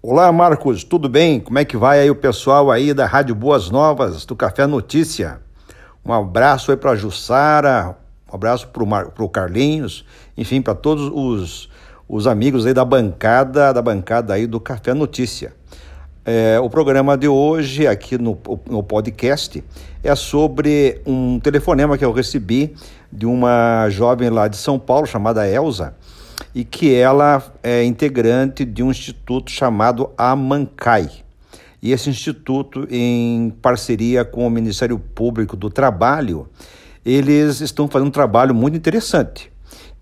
Olá, Marcos, tudo bem? Como é que vai aí o pessoal aí da Rádio Boas Novas, do Café Notícia? Um abraço aí para Jussara, um abraço para o Carlinhos, enfim, para todos os, os amigos aí da bancada, da bancada aí do Café Notícia. É, o programa de hoje, aqui no, no podcast, é sobre um telefonema que eu recebi de uma jovem lá de São Paulo, chamada Elza, e que ela é integrante de um instituto chamado Amancai. E esse instituto, em parceria com o Ministério Público do Trabalho, eles estão fazendo um trabalho muito interessante,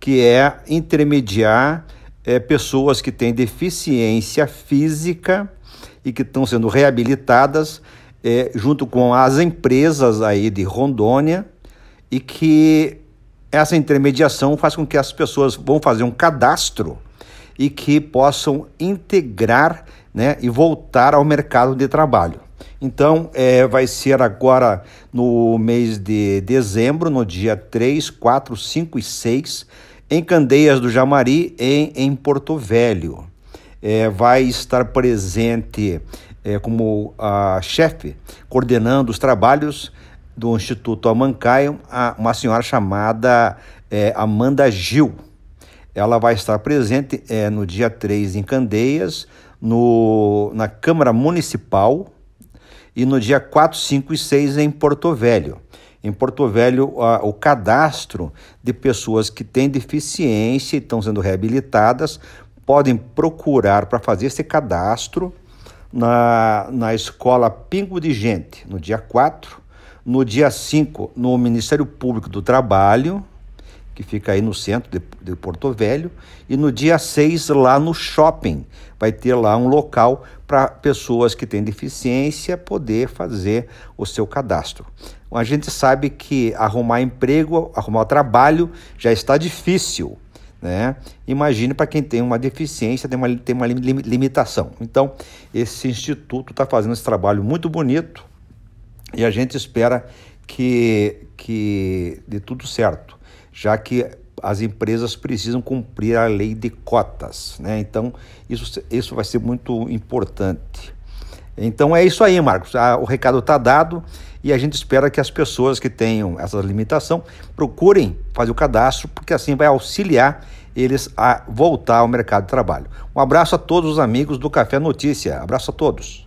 que é intermediar é, pessoas que têm deficiência física e que estão sendo reabilitadas é, junto com as empresas aí de Rondônia e que essa intermediação faz com que as pessoas vão fazer um cadastro e que possam integrar né, e voltar ao mercado de trabalho. Então, é, vai ser agora no mês de dezembro, no dia 3, 4, 5 e 6, em Candeias do Jamari, em, em Porto Velho é, vai estar presente é, como a chefe, coordenando os trabalhos do Instituto Amancaio, uma senhora chamada é, Amanda Gil. Ela vai estar presente é, no dia 3 em Candeias, no, na Câmara Municipal, e no dia 4, 5 e 6 em Porto Velho. Em Porto Velho, a, o cadastro de pessoas que têm deficiência e estão sendo reabilitadas podem procurar para fazer esse cadastro na, na escola Pingo de Gente, no dia 4, no dia 5, no Ministério Público do Trabalho, que fica aí no centro de, de Porto Velho, e no dia 6, lá no shopping. Vai ter lá um local para pessoas que têm deficiência poder fazer o seu cadastro. A gente sabe que arrumar emprego, arrumar trabalho já está difícil. Né? Imagine para quem tem uma deficiência, tem uma, tem uma limitação. Então, esse instituto está fazendo esse trabalho muito bonito e a gente espera que, que dê tudo certo, já que as empresas precisam cumprir a lei de cotas. Né? Então, isso, isso vai ser muito importante. Então é isso aí, Marcos. o recado está dado e a gente espera que as pessoas que tenham essa limitação procurem fazer o cadastro, porque assim vai auxiliar eles a voltar ao mercado de trabalho. Um abraço a todos os amigos do Café Notícia. Abraço a todos.